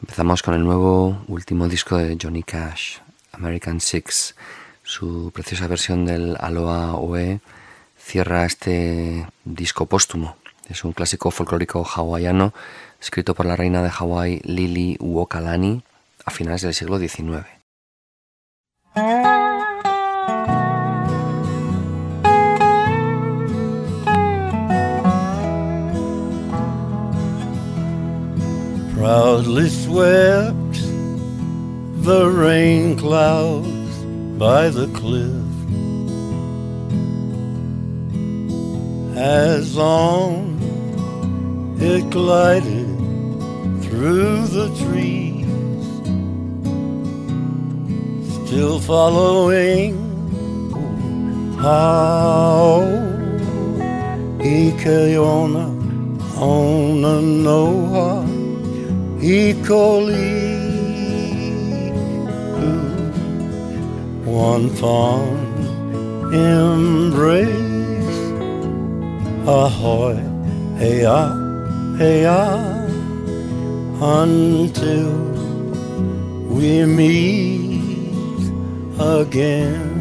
Empezamos con el nuevo último disco de Johnny Cash, American Six. Su preciosa versión del Aloha Oe cierra este disco póstumo. Es un clásico folclórico hawaiano escrito por la reina de Hawái Lili Uokalani a finales del siglo XIX. Proudly swept the rain clouds by the cliff. As on it glided through the trees still following how Ikeona on a Noah equally one fond embrace. Ahoy hey ah hey ah. Until we meet again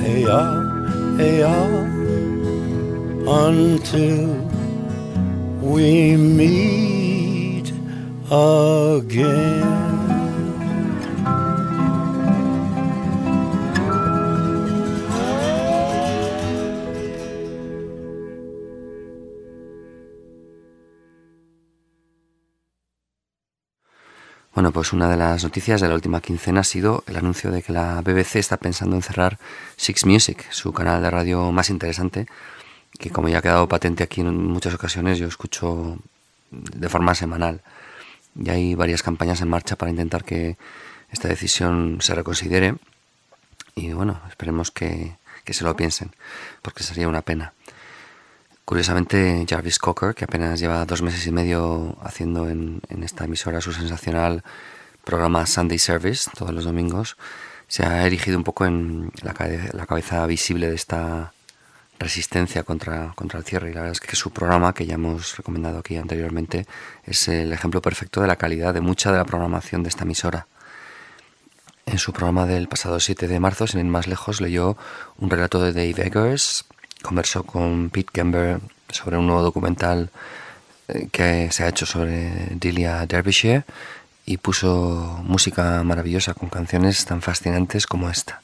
hey hey Aya, until we meet again. Pues una de las noticias de la última quincena ha sido el anuncio de que la BBC está pensando en cerrar Six Music, su canal de radio más interesante, que como ya ha quedado patente aquí en muchas ocasiones, yo escucho de forma semanal. Y hay varias campañas en marcha para intentar que esta decisión se reconsidere. Y bueno, esperemos que, que se lo piensen, porque sería una pena. Curiosamente, Jarvis Cocker, que apenas lleva dos meses y medio haciendo en, esta emisora su sensacional programa Sunday Service todos los domingos, se ha erigido un poco en la, cabeza visible de esta resistencia contra, contra el cierre. Y la verdad es que su programa, que ya hemos recomendado aquí anteriormente, es el ejemplo perfecto de la calidad de mucha de la programación de esta emisora. En su programa del pasado 7 de marzo, sin ir más lejos, leyó un relato de Dave Eggers, conversó con Pete Gamber sobre un nuevo documental eh, que se ha hecho sobre Delia Derbyshire y puso música maravillosa con canciones tan fascinantes como esta.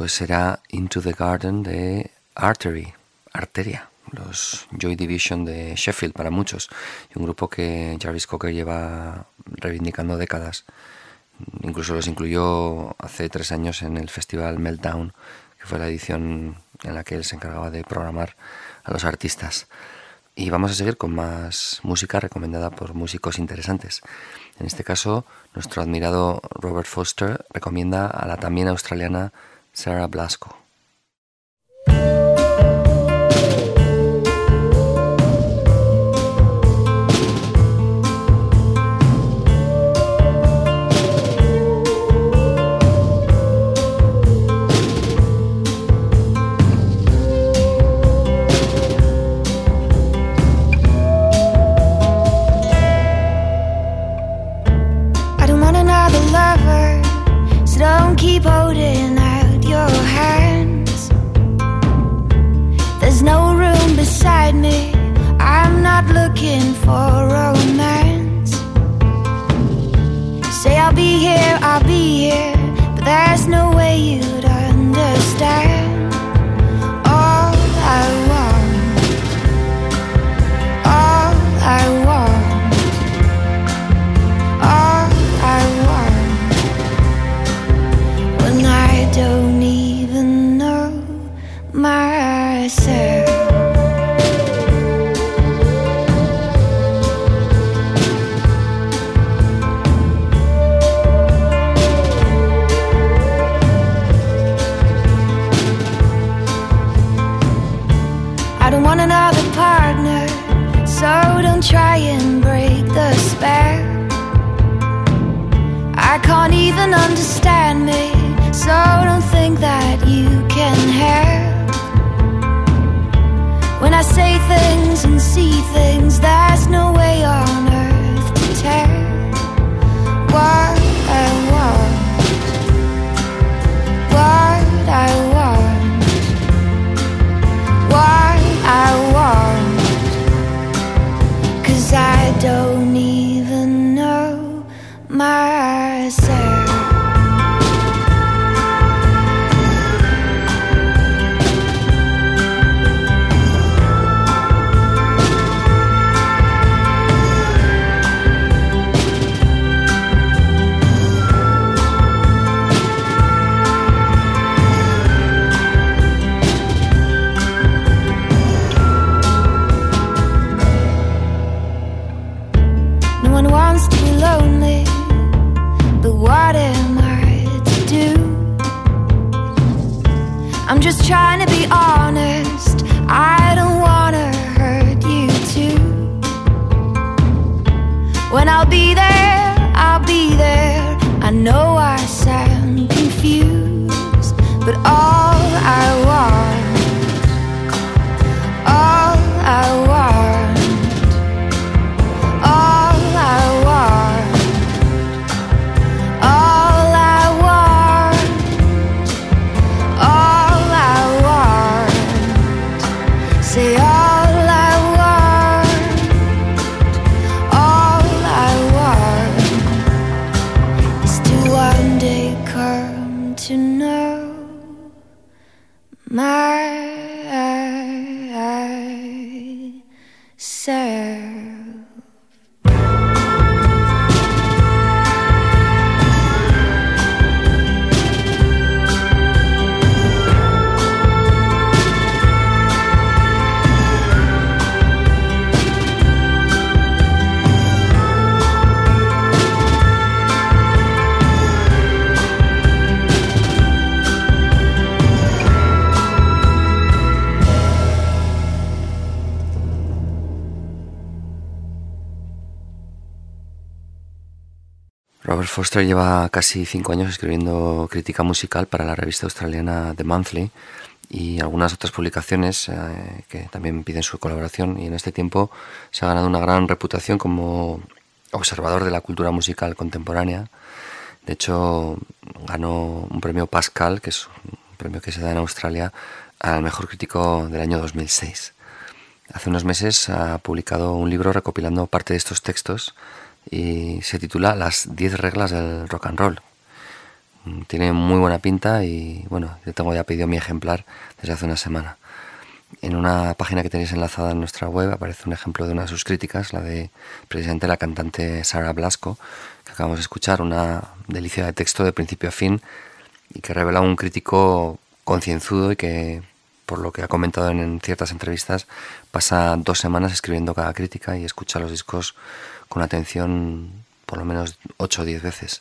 Pues será Into the Garden de Artery, Arteria, los Joy Division de Sheffield para muchos, y un grupo que Jarvis Cocker lleva reivindicando décadas. Incluso los incluyó hace tres años en el festival Meltdown, que fue la edición en la que él se encargaba de programar a los artistas. Y vamos a seguir con más música recomendada por músicos interesantes. En este caso, nuestro admirado Robert Foster recomienda a la también australiana Sarah Blasco. Inside me. I'm not looking for romance. Say I'll be here, I'll be here, but there's no way you I'm just trying to be honest. I don't wanna hurt you too. When I'll be there, Lleva casi cinco años escribiendo crítica musical para la revista australiana The Monthly y algunas otras publicaciones eh, que también piden su colaboración y en este tiempo se ha ganado una gran reputación como observador de la cultura musical contemporánea. De hecho, ganó un premio Pascal, que es un premio que se da en Australia, al mejor crítico del año 2006. Hace unos meses ha publicado un libro recopilando parte de estos textos y se titula Las 10 reglas del rock and roll. Tiene muy buena pinta y bueno, yo tengo ya pedido mi ejemplar desde hace una semana. En una página que tenéis enlazada en nuestra web aparece un ejemplo de una de sus críticas, la de precisamente la cantante Sara Blasco, que acabamos de escuchar, una delicia de texto de principio a fin y que revela un crítico concienzudo y que, por lo que ha comentado en, en ciertas entrevistas, pasa dos semanas escribiendo cada crítica y escucha los discos con atención por lo menos 8 o 10 veces.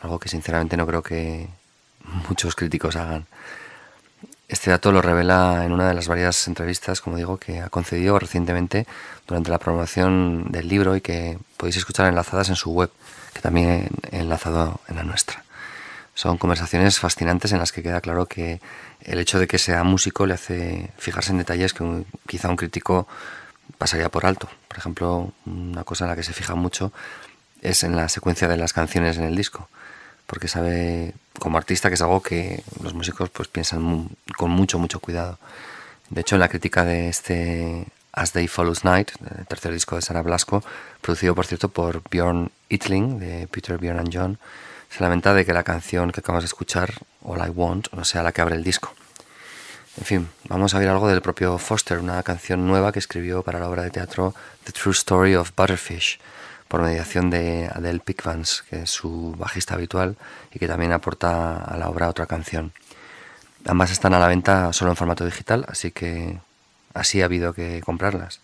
Algo que sinceramente no creo que muchos críticos hagan. Este dato lo revela en una de las varias entrevistas, como digo, que ha concedido recientemente durante la promoción del libro y que podéis escuchar enlazadas en su web, que también he enlazado en la nuestra. Son conversaciones fascinantes en las que queda claro que el hecho de que sea músico le hace fijarse en detalles que un- quizá un crítico pasaría por alto. Por ejemplo, una cosa en la que se fija mucho es en la secuencia de las canciones en el disco, porque sabe como artista que es algo que los músicos pues piensan con mucho mucho cuidado. De hecho, en la crítica de este As Day Follows Night, el tercer disco de Sara Blasco, producido por cierto por Bjorn Itling de Peter Bjorn and John, se lamenta de que la canción que acabamos de escuchar, All I Want, no sea la que abre el disco. En fin, vamos a ver algo del propio Foster, una canción nueva que escribió para la obra de teatro The True Story of Butterfish, por mediación de Adele Pickvans, que es su bajista habitual y que también aporta a la obra otra canción. Ambas están a la venta solo en formato digital, así que así ha habido que comprarlas.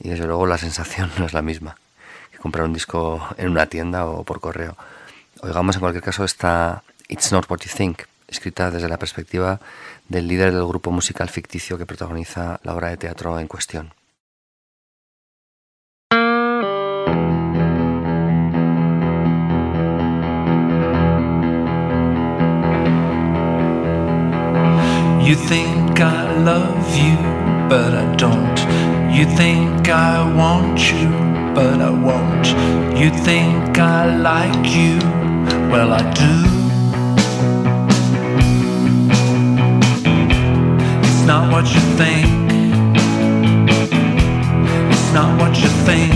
Y desde luego la sensación no es la misma que comprar un disco en una tienda o por correo. Oigamos en cualquier caso esta It's Not What You Think, escrita desde la perspectiva del líder del grupo musical ficticio que protagoniza la obra de teatro en cuestión. You think I love you, but I don't. You think I want you, but I won't. You think I like you, well, I do. Not what you think. It's not what you think.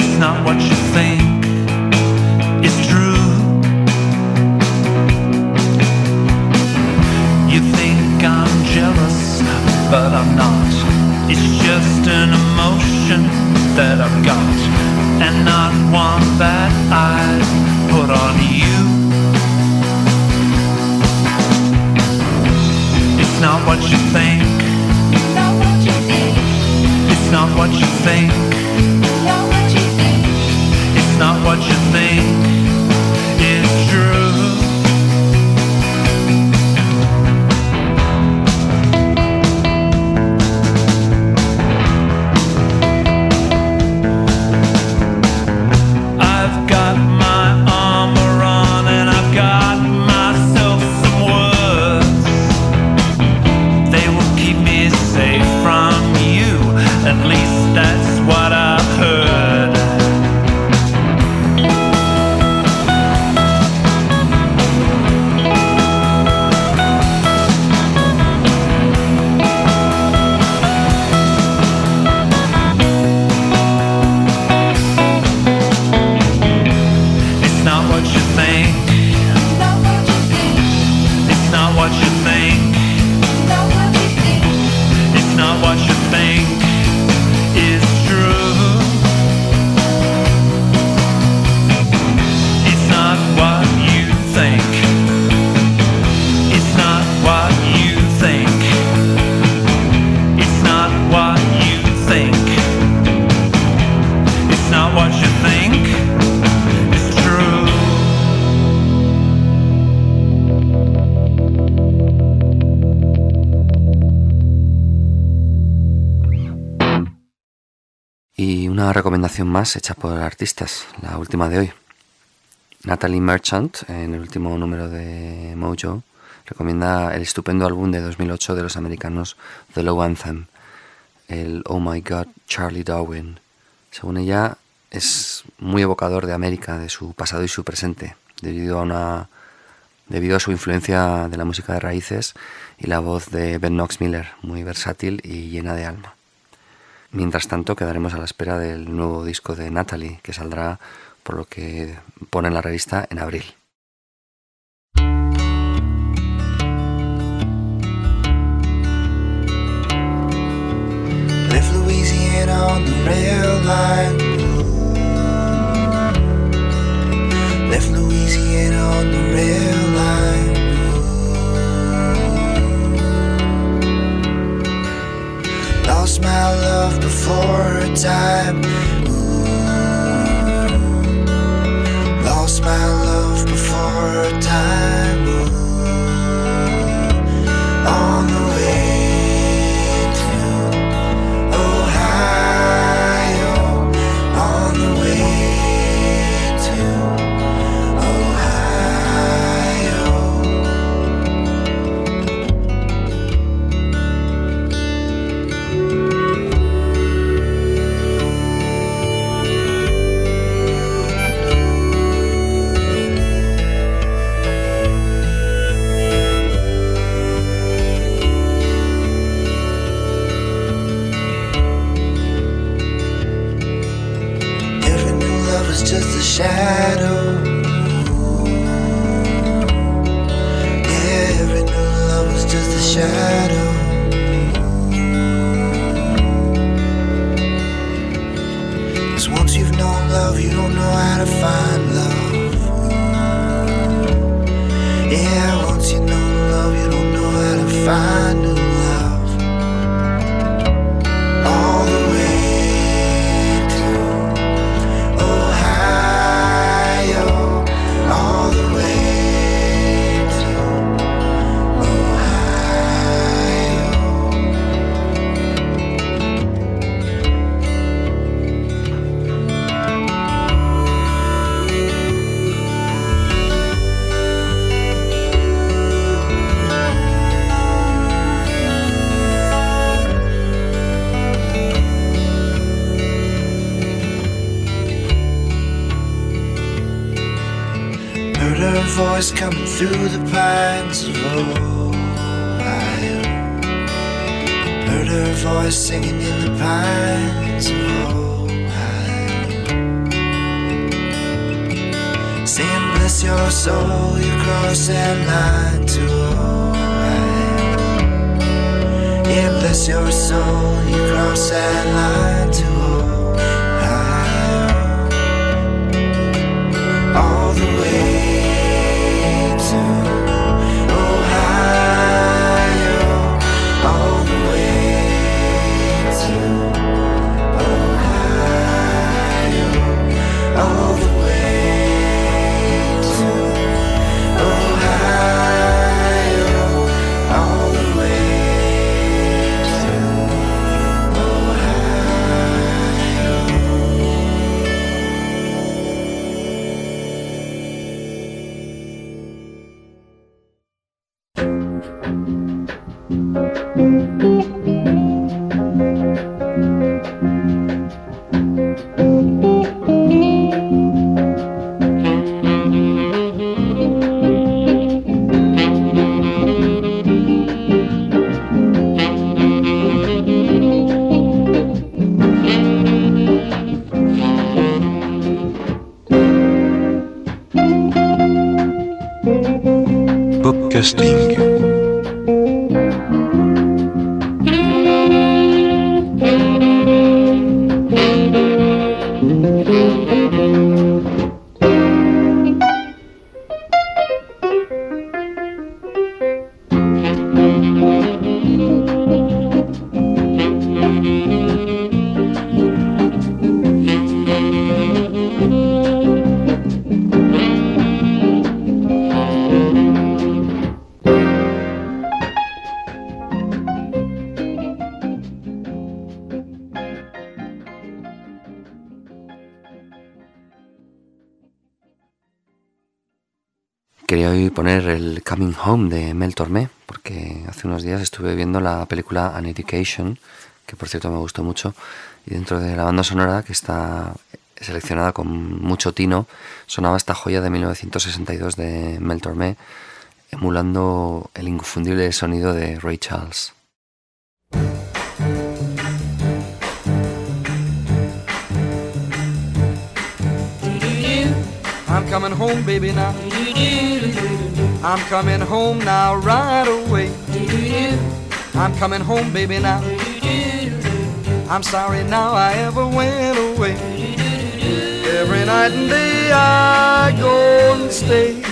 It's not what you think. It's true. You think I'm jealous, but I'm not. It's just an emotion that I've got, and not one that I put on you. It's not what you think. It's not what you think. It's not what you think. It's true. Una recomendación más hecha por artistas, la última de hoy. Natalie Merchant, en el último número de Mojo, recomienda el estupendo álbum de 2008 de los americanos The Low Anthem, el Oh My God, Charlie Darwin. Según ella, es muy evocador de América, de su pasado y su presente, debido a, debido a su influencia de la música de raíces y la voz de Ben Knox Miller, muy versátil y llena de alma. Mientras tanto, quedaremos a la espera del nuevo disco de Natalie, que saldrá, por lo que pone en la revista, en abril. Lost my love before time. Lost my love before time. On the her voice singing in the pines of Ohio. Saying, bless your soul, you cross that line to Ohio. Yeah, bless your soul, you cross that line to Ohio. Poner el Coming Home de Mel Tormé, porque hace unos días estuve viendo la película An Education, que por cierto me gustó mucho, y dentro de la banda sonora, que está seleccionada con mucho tino, sonaba esta joya de 1962 de Mel Tormé, emulando el inconfundible sonido de Ray Charles. I'm coming home, baby, now. I'm coming home now, right away. I'm coming home, baby, now. I'm sorry now I ever went away. Every night and day I go and stay.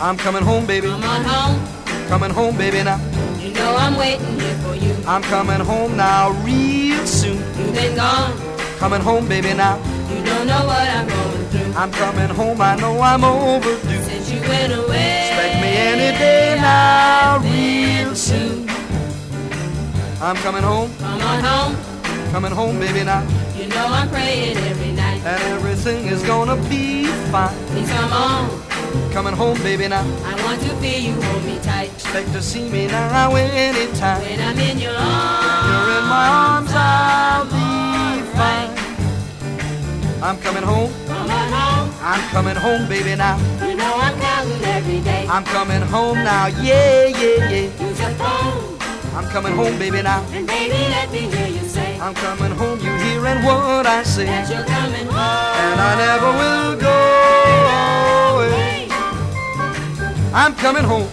I'm coming home, baby. Come on home. Coming home, baby, now. You know I'm waiting here for you. I'm coming home now, real soon. You've been gone. Coming home, baby, now. You don't know what I'm going through. I'm coming home, I know I'm overdue. Went away. Expect me any day now, real soon. I'm coming home, Come on home. coming home, baby, now. You know I'm praying every night. And everything is gonna be fine. Please come on. Coming home, baby, now. I want to feel you hold me tight. Expect to see me now anytime. When I'm in your arms. You're in my arms, I'll be fine. I'm coming home, Come on home. I'm coming home, baby, now. You know I'm counting every day. I'm coming home now, yeah, yeah, yeah. Use your phone. I'm coming home, baby, now. And baby, let me hear you say. I'm coming home, you hearing what I say. That you're coming home. And I never will go away. I'm coming home.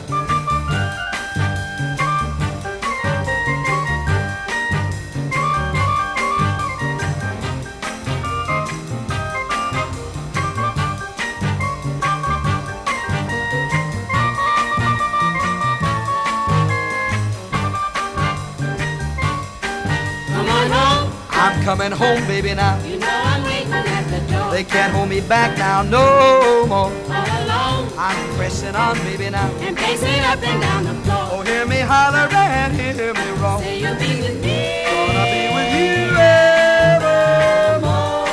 Coming home, baby, now. You know I'm waiting at the door. They can't hold me back now, no more. All alone. I'm pressing on, baby, now. And pacing up and down the floor. Oh, hear me holler and hear me roar. Say you'll be with me. Gonna be with you evermore.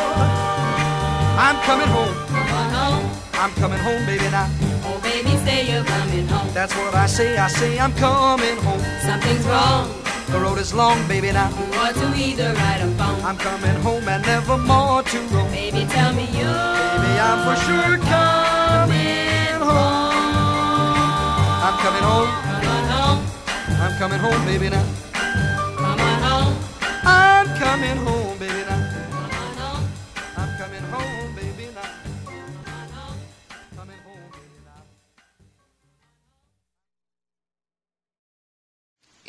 I'm coming home. Come on home. I'm coming home, baby, now. Oh, baby, say you're coming home. That's what I say. I say I'm coming home. Something's wrong. The road is long, baby, now. Ought to either ride or phone. I'm coming home and never more to roam. Baby, tell me you. Baby, I'm for sure coming home. I'm coming home. Come on home. I'm coming home, baby, now. Come on home. I'm coming home,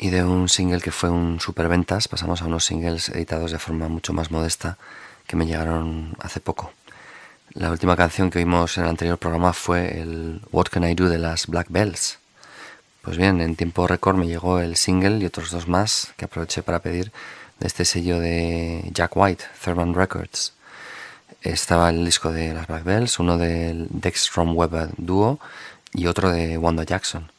Y de un single que fue un superventas pasamos a unos singles editados de forma mucho más modesta que me llegaron hace poco. La última canción que oímos en el anterior programa fue el What Can I Do de las Black Bells. Pues bien, en tiempo récord me llegó el single y otros dos más que aproveché para pedir de este sello de Jack White, Thurman Records. Estaba el disco de las Black Bells, uno del Dextrom Webber Duo y otro de Wanda Jackson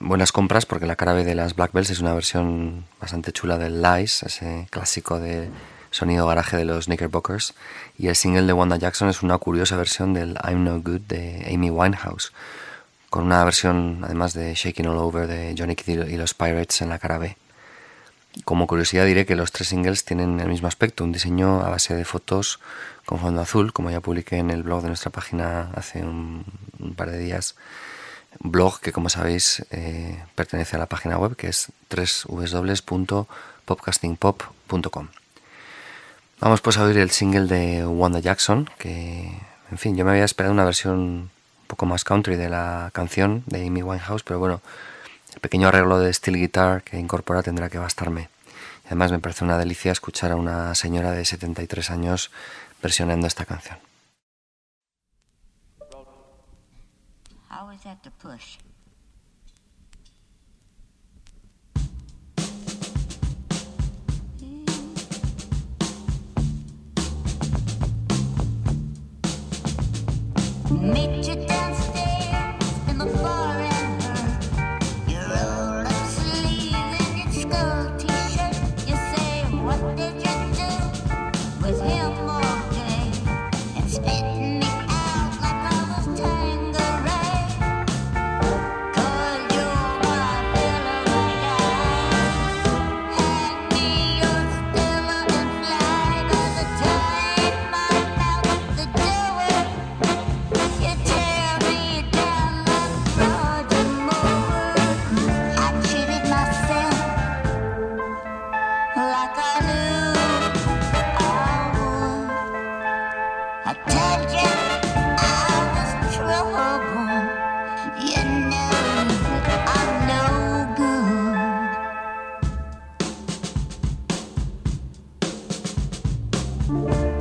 buenas compras porque la cara B de las Black Bells es una versión bastante chula del Lies, ese clásico de sonido garaje de los Knickerbockers, y el single de Wanda Jackson es una curiosa versión del I'm No Good de Amy Winehouse, con una versión además de Shaking All Over de Johnny Kidd y los Pirates en la cara B. Como curiosidad diré que los tres singles tienen el mismo aspecto, un diseño a base de fotos con fondo azul, como ya publiqué en el blog de nuestra página hace un, un par de días, blog que como sabéis eh, pertenece a la página web que es www.popcastingpop.com. Vamos pues a oír el single de Wanda Jackson, que en fin, yo me había esperado una versión un poco más country de la canción de Amy Winehouse, pero bueno, el pequeño arreglo de steel guitar que incorpora tendrá que bastarme. Además me parece una delicia escuchar a una señora de 73 años versionando esta canción. That's at the push. Bye.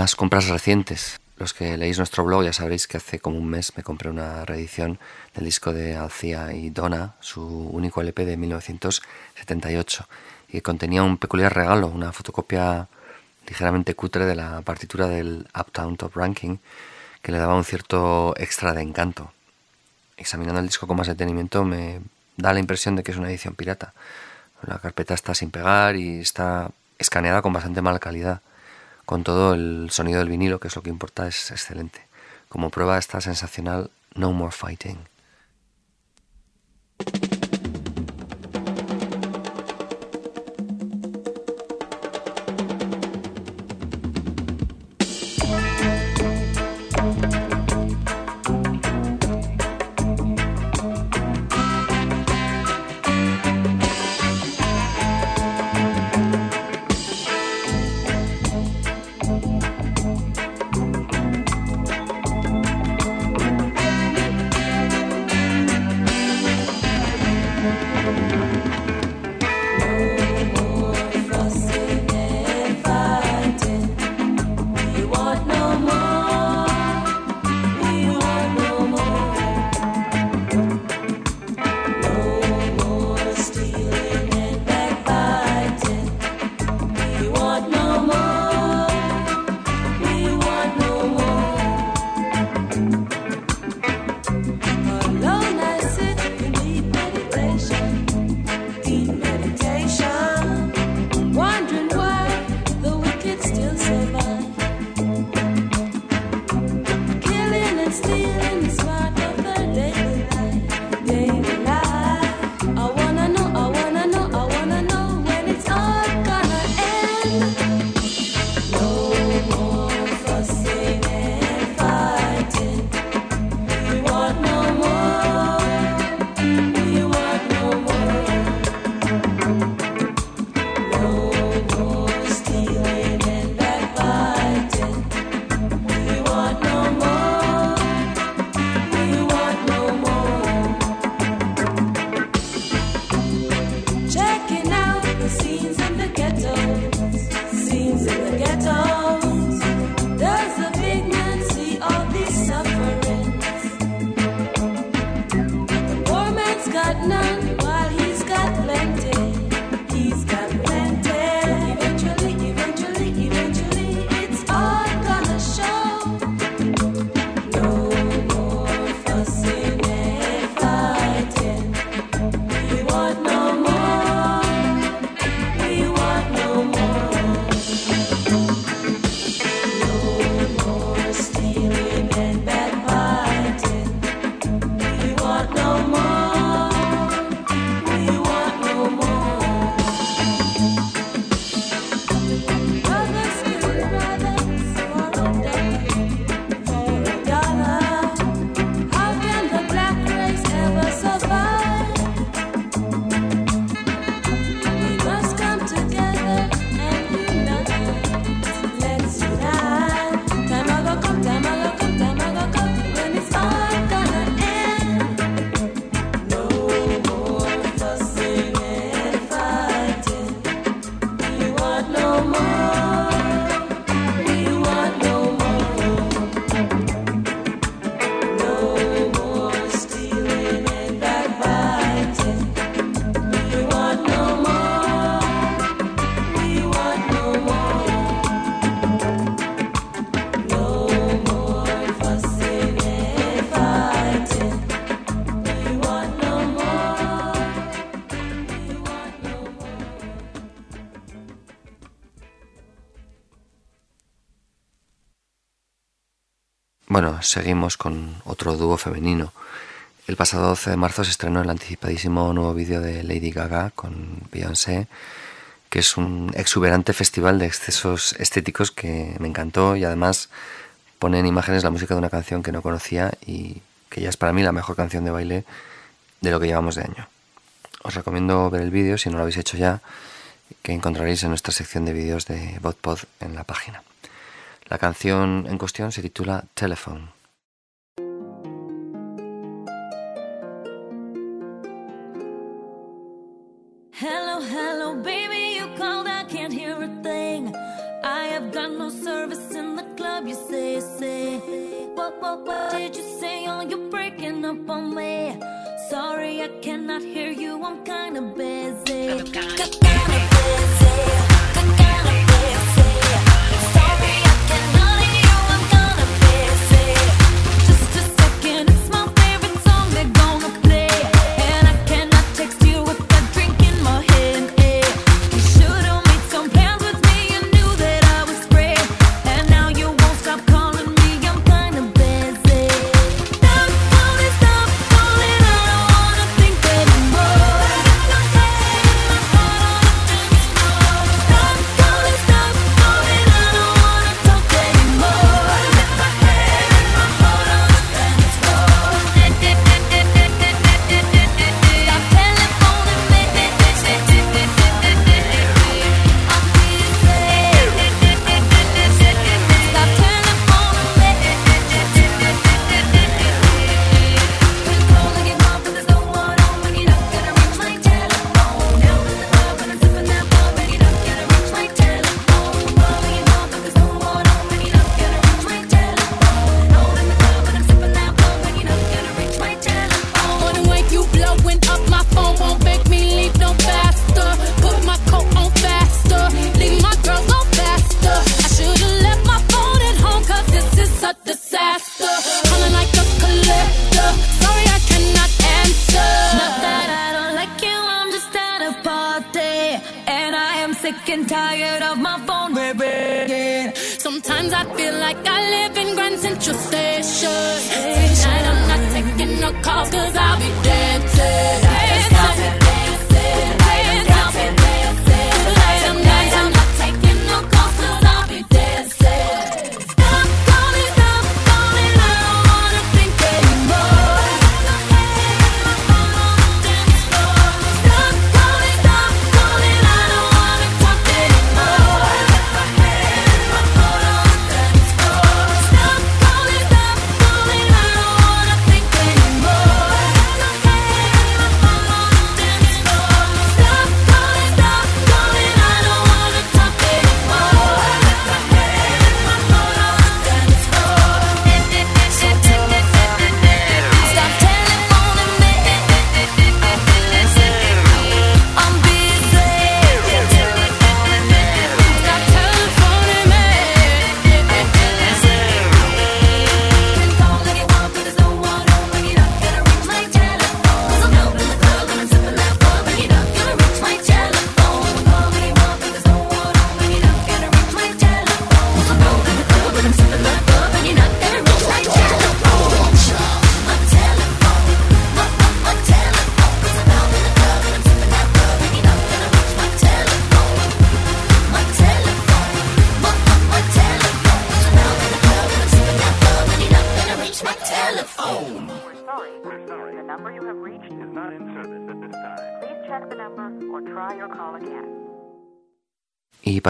Más compras recientes. Los que leéis nuestro blog ya sabréis que hace como un mes me compré una reedición del disco de Alcia y Donna, su único LP de 1978, y que contenía un peculiar regalo, una fotocopia ligeramente cutre de la partitura del Uptown Top Ranking, que le daba un cierto extra de encanto. Examinando el disco con más detenimiento me da la impresión de que es una edición pirata. La carpeta está sin pegar y está escaneada con bastante mala calidad. Con todo, el sonido del vinilo, que es lo que importa, es excelente. Como prueba está sensacional No More Fighting. seguimos con otro dúo femenino. El pasado 12 de marzo se estrenó el anticipadísimo nuevo vídeo de Lady Gaga con Beyoncé, que es un exuberante festival de excesos estéticos que me encantó y además pone en imágenes la música de una canción que no conocía y que ya es para mí la mejor canción de baile de lo que llevamos de año. Os recomiendo ver el vídeo si no lo habéis hecho ya, que encontraréis en nuestra sección de vídeos de BotPod en la página. La canción en cuestión se titula Telephone. up on me. Sorry, I cannot hear you. I'm kinda busy.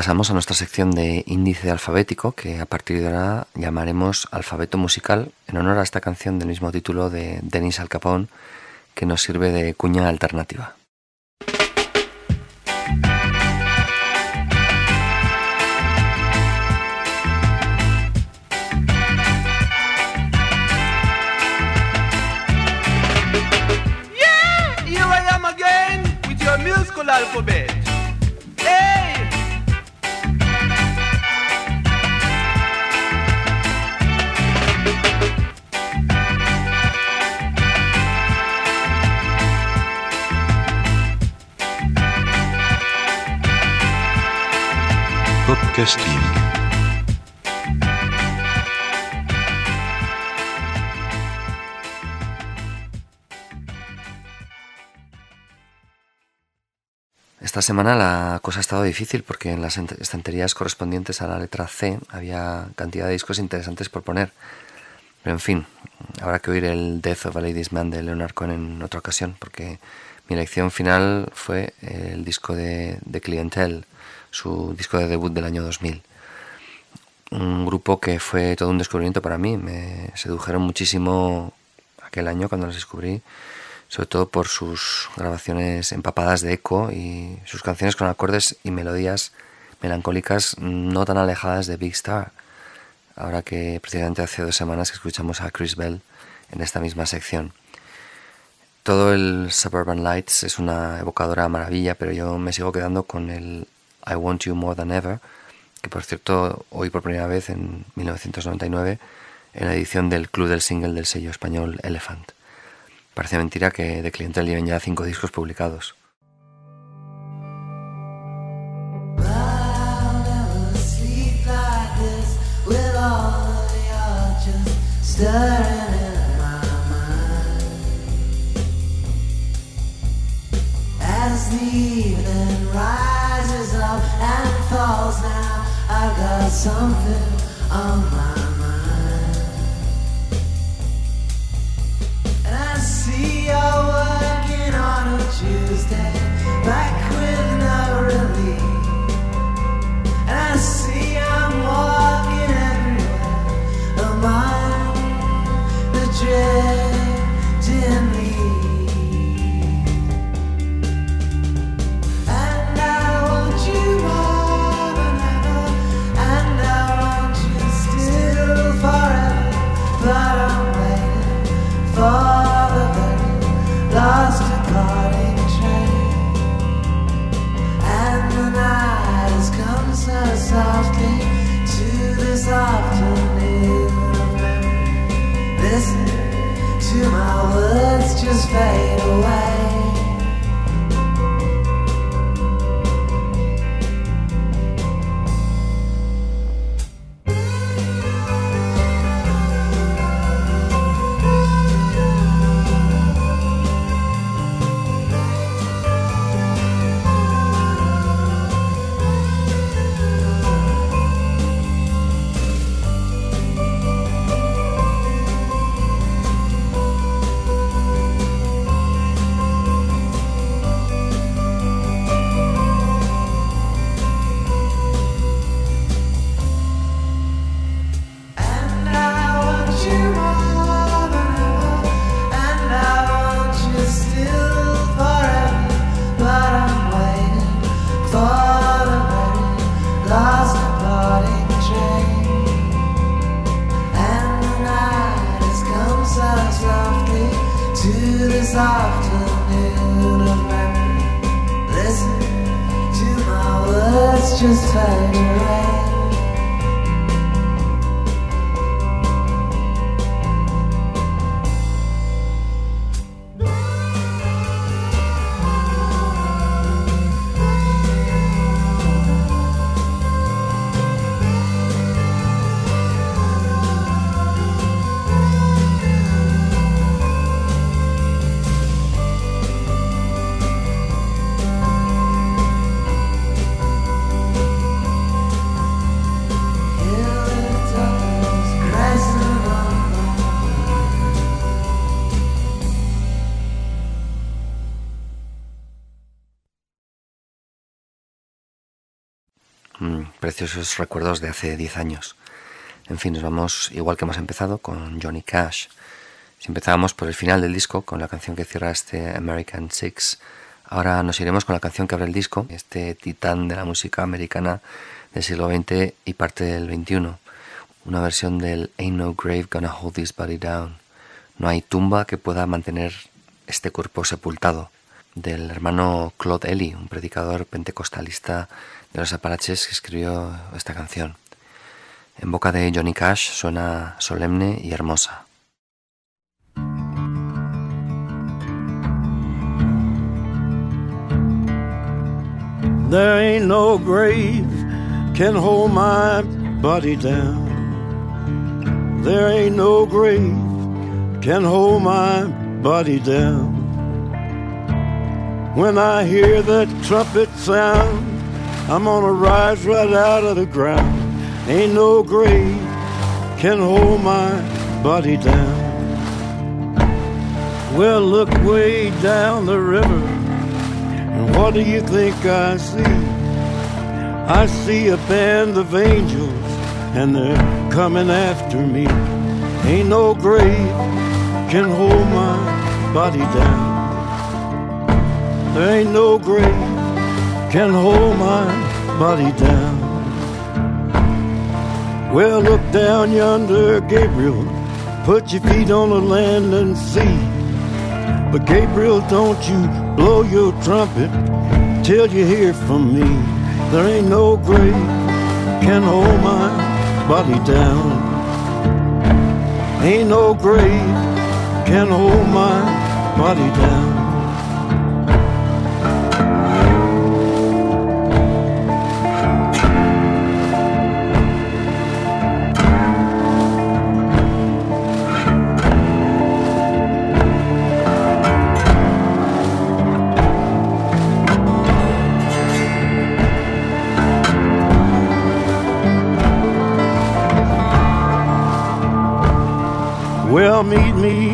pasamos a nuestra sección de índice alfabético, que a partir de ahora llamaremos alfabeto musical, en honor a esta canción del mismo título de Denis Al Capone, que nos sirve de cuña alternativa. Yeah, here I am again with your musical. Esta semana la cosa ha estado difícil porque en las estanterías correspondientes a la letra C había cantidad de discos interesantes por poner. Pero en fin, habrá que oír el Death of a Ladies Man de Leonard Cohen en otra ocasión porque mi elección final fue el disco de, de su disco de debut del año 2000. Un grupo que fue todo un descubrimiento para mí. Me sedujeron muchísimo aquel año cuando los descubrí sobre todo por sus grabaciones empapadas de eco y sus canciones con acordes y melodías melancólicas no tan alejadas de Big Star. Ahora que precisamente hace dos semanas escuchamos a Chris Bell en esta misma sección. Todo el Suburban Lights es una evocadora maravilla, pero yo me sigo quedando con el I Want You More Than Ever, que por cierto oí por primera vez en 1999 en la edición del Club del Single del sello español Elephant. Parece mentira que de Clientel lleven ya cinco discos publicados. As up and falls now, I got something on my mind. Preciosos recuerdos de hace 10 años. En fin, nos vamos igual que hemos empezado con Johnny Cash. Si empezábamos por el final del disco, con la canción que cierra este American Six, ahora nos iremos con la canción que abre el disco, este titán de la música americana del siglo XX y parte del XXI. Una versión del Ain't No Grave Gonna Hold This Body Down. No hay tumba que pueda mantener este cuerpo sepultado. Del hermano Claude Ellie, un predicador pentecostalista de los Apalaches que escribió esta canción. En boca de Johnny Cash suena solemne y hermosa. There ain't no grave can hold my body down. There ain't no grave can hold my body down. When I hear that trumpet sound, I'm gonna rise right out of the ground. Ain't no grave can hold my body down. Well, look way down the river, and what do you think I see? I see a band of angels, and they're coming after me. Ain't no grave can hold my body down. There ain't no grave can hold my body down. Well, look down yonder, Gabriel. Put your feet on the land and see. But Gabriel, don't you blow your trumpet till you hear from me. There ain't no grave can hold my body down. Ain't no grave can hold my body down.